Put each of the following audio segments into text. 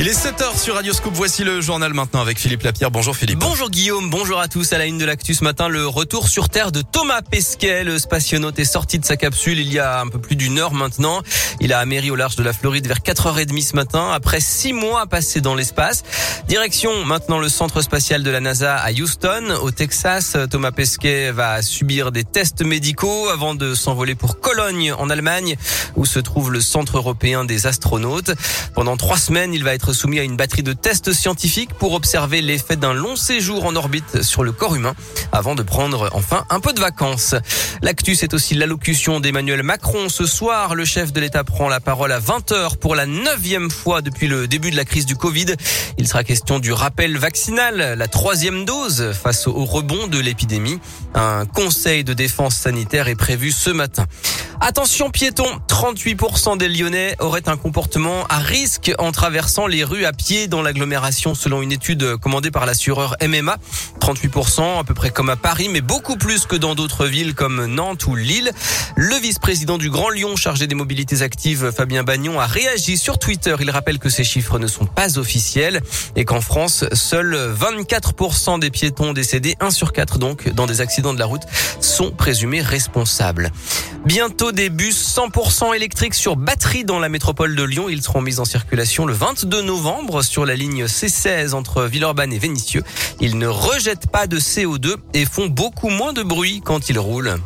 Il est 7h sur Radio Scoop. Voici le journal maintenant avec Philippe Lapierre. Bonjour Philippe. Bonjour Guillaume, bonjour à tous. À la une de l'actu ce matin, le retour sur Terre de Thomas Pesquet. Le spationaute est sorti de sa capsule il y a un peu plus d'une heure maintenant. Il a améri au large de la Floride vers 4h30 ce matin, après six mois passés dans l'espace. Direction maintenant le centre spatial de la NASA à Houston, au Texas. Thomas Pesquet va subir des tests médicaux avant de s'envoler pour Cologne en Allemagne, où se trouve le centre européen des astronautes. Pendant trois semaines, il va être soumis à une batterie de tests scientifiques pour observer l'effet d'un long séjour en orbite sur le corps humain avant de prendre enfin un peu de vacances. L'actu, c'est aussi l'allocution d'Emmanuel Macron. Ce soir, le chef de l'État prend la parole à 20h pour la neuvième fois depuis le début de la crise du Covid. Il sera question du rappel vaccinal, la troisième dose face au rebond de l'épidémie. Un conseil de défense sanitaire est prévu ce matin. Attention piétons, 38% des Lyonnais auraient un comportement à risque en traversant les rues à pied dans l'agglomération selon une étude commandée par l'assureur MMA. 38% à peu près comme à Paris mais beaucoup plus que dans d'autres villes comme Nantes ou Lille. Le vice-président du Grand Lyon chargé des mobilités actives Fabien Bagnon a réagi sur Twitter. Il rappelle que ces chiffres ne sont pas officiels et qu'en France, seuls 24% des piétons décédés, 1 sur 4 donc, dans des accidents de la route, sont présumés responsables. Bientôt des bus 100% électriques sur batterie dans la métropole de Lyon. Ils seront mis en circulation le 22 novembre sur la ligne C16 entre Villeurbanne et Vénissieux. Ils ne rejettent pas de CO2 et font beaucoup moins de bruit quand ils roulent.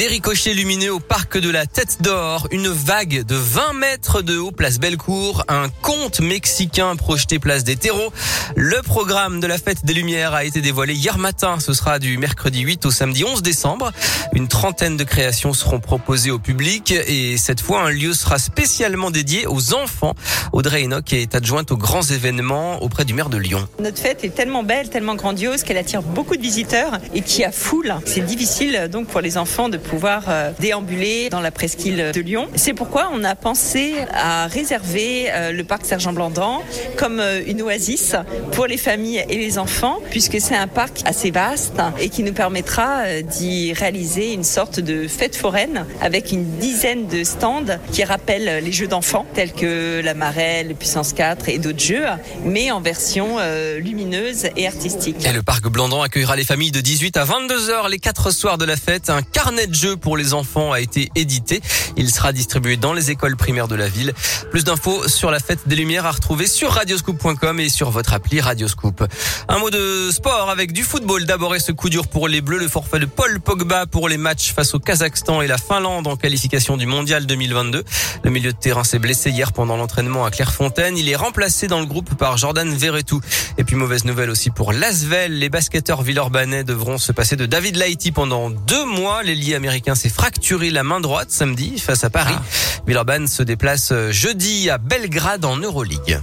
Des ricochets lumineux au parc de la Tête d'Or, une vague de 20 mètres de haut place Bellecour, un conte mexicain projeté place des terreaux. Le programme de la fête des Lumières a été dévoilé hier matin. Ce sera du mercredi 8 au samedi 11 décembre. Une trentaine de créations seront proposées au public et cette fois un lieu sera spécialement dédié aux enfants. Audrey Enoch est adjointe aux grands événements auprès du maire de Lyon. Notre fête est tellement belle, tellement grandiose qu'elle attire beaucoup de visiteurs et qui a foule. C'est difficile donc pour les enfants de pouvoir euh, déambuler dans la presqu'île de Lyon. C'est pourquoi on a pensé à réserver euh, le parc Sergent Blandan comme euh, une oasis pour les familles et les enfants, puisque c'est un parc assez vaste et qui nous permettra d'y réaliser une sorte de fête foraine avec une dizaine de stands qui rappellent les jeux d'enfants tels que la marelle, puissance 4 et d'autres jeux, mais en version lumineuse et artistique. Et le parc Blandan accueillera les familles de 18 à 22 heures les quatre soirs de la fête. Un carnet de jeu pour les enfants a été édité. Il sera distribué dans les écoles primaires de la ville. Plus d'infos sur la fête des Lumières à retrouver sur radioscoop.com et sur votre appli Radioscoop. Un mot de sport avec du football. D'abord et ce coup dur pour les Bleus, le forfait de Paul Pogba pour les matchs face au Kazakhstan et la Finlande en qualification du Mondial 2022. Le milieu de terrain s'est blessé hier pendant l'entraînement à Clairefontaine. Il est remplacé dans le groupe par Jordan Verretou. Et puis mauvaise nouvelle aussi pour Lasvel. Les basketteurs villeurbanais devront se passer de David Laïti pendant deux mois. L'ailier américain s'est fracturé la main droite samedi face à Paris. Ah. Villeurbanne se déplace jeudi à Belgrade en Euroleague.